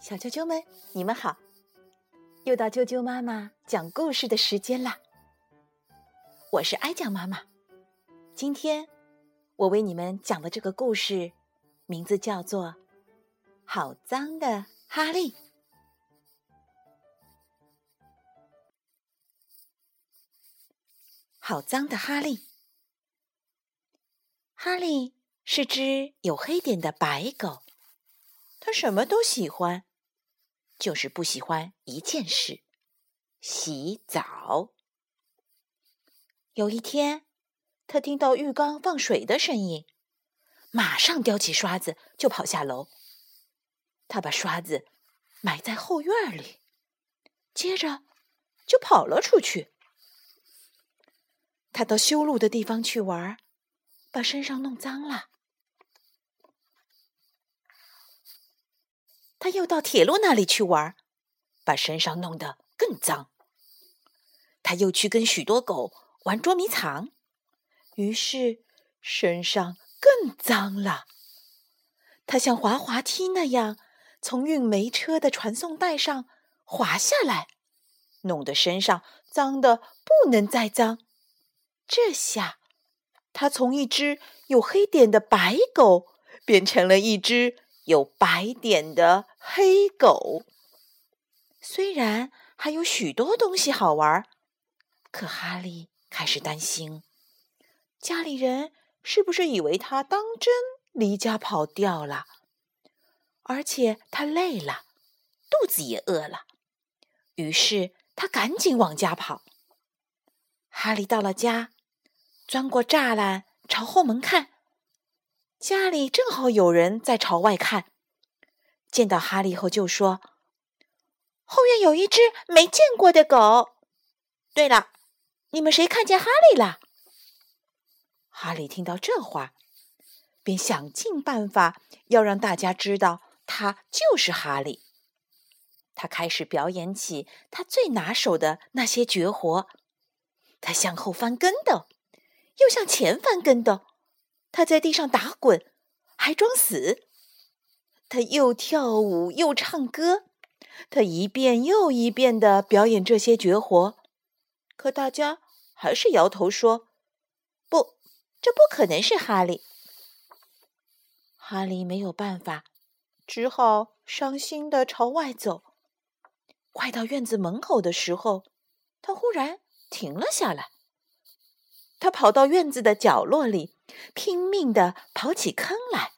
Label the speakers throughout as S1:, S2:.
S1: 小啾啾们，你们好！又到啾啾妈妈讲故事的时间啦。我是哀酱妈妈。今天我为你们讲的这个故事，名字叫做《好脏的哈利》。好脏的哈利，哈利是只有黑点的白狗，它什么都喜欢。就是不喜欢一件事：洗澡。有一天，他听到浴缸放水的声音，马上叼起刷子就跑下楼。他把刷子埋在后院里，接着就跑了出去。他到修路的地方去玩，把身上弄脏了。他又到铁路那里去玩，把身上弄得更脏。他又去跟许多狗玩捉迷藏，于是身上更脏了。他像滑滑梯那样从运煤车的传送带上滑下来，弄得身上脏的不能再脏。这下，他从一只有黑点的白狗变成了一只。有白点的黑狗，虽然还有许多东西好玩，可哈利开始担心，家里人是不是以为他当真离家跑掉了？而且他累了，肚子也饿了，于是他赶紧往家跑。哈利到了家，钻过栅栏，朝后门看。家里正好有人在朝外看，见到哈利后就说：“后院有一只没见过的狗。对了，你们谁看见哈利了？”哈利听到这话，便想尽办法要让大家知道他就是哈利。他开始表演起他最拿手的那些绝活：他向后翻跟斗，又向前翻跟斗。他在地上打滚，还装死。他又跳舞又唱歌，他一遍又一遍的表演这些绝活。可大家还是摇头说：“不，这不可能是哈利。”哈利没有办法，只好伤心的朝外走。快到院子门口的时候，他忽然停了下来。他跑到院子的角落里。拼命地刨起坑来，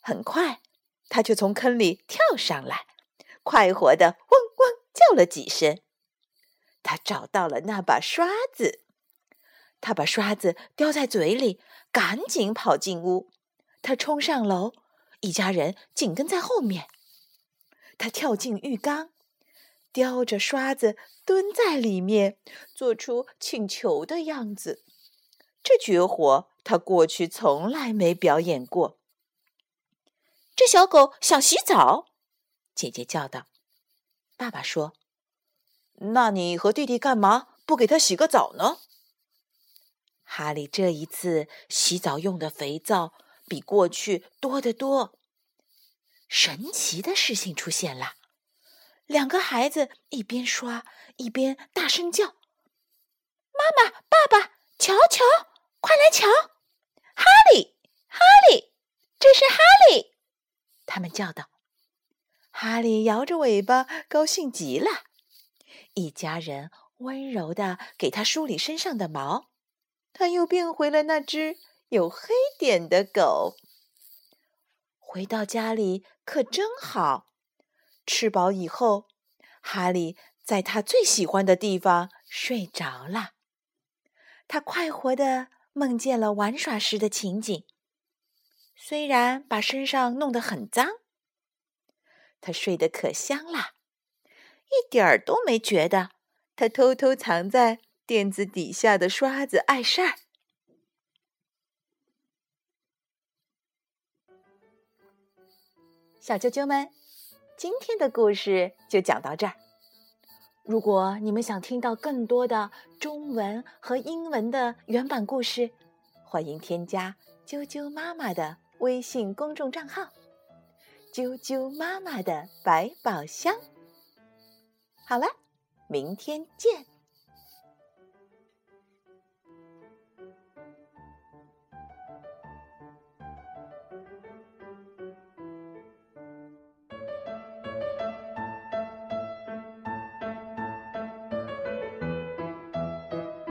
S1: 很快他就从坑里跳上来，快活地汪汪叫了几声。他找到了那把刷子，他把刷子叼在嘴里，赶紧跑进屋。他冲上楼，一家人紧跟在后面。他跳进浴缸，叼着刷子蹲在里面，做出请求的样子。这绝活。他过去从来没表演过。这小狗想洗澡，姐姐叫道。爸爸说：“那你和弟弟干嘛不给它洗个澡呢？”哈利这一次洗澡用的肥皂比过去多得多。神奇的事情出现了，两个孩子一边刷一边大声叫：“妈妈，爸爸，瞧瞧，快来瞧！”哈利，这是哈利！他们叫道。哈利摇着尾巴，高兴极了。一家人温柔的给他梳理身上的毛，他又变回了那只有黑点的狗。回到家里可真好。吃饱以后，哈利在他最喜欢的地方睡着了。他快活的。梦见了玩耍时的情景，虽然把身上弄得很脏，他睡得可香了，一点儿都没觉得他偷偷藏在垫子底下的刷子碍事儿。小啾啾们，今天的故事就讲到这儿。如果你们想听到更多的中文和英文的原版故事，欢迎添加啾啾妈妈的微信公众账号。啾啾妈妈的百宝箱。好了，明天见。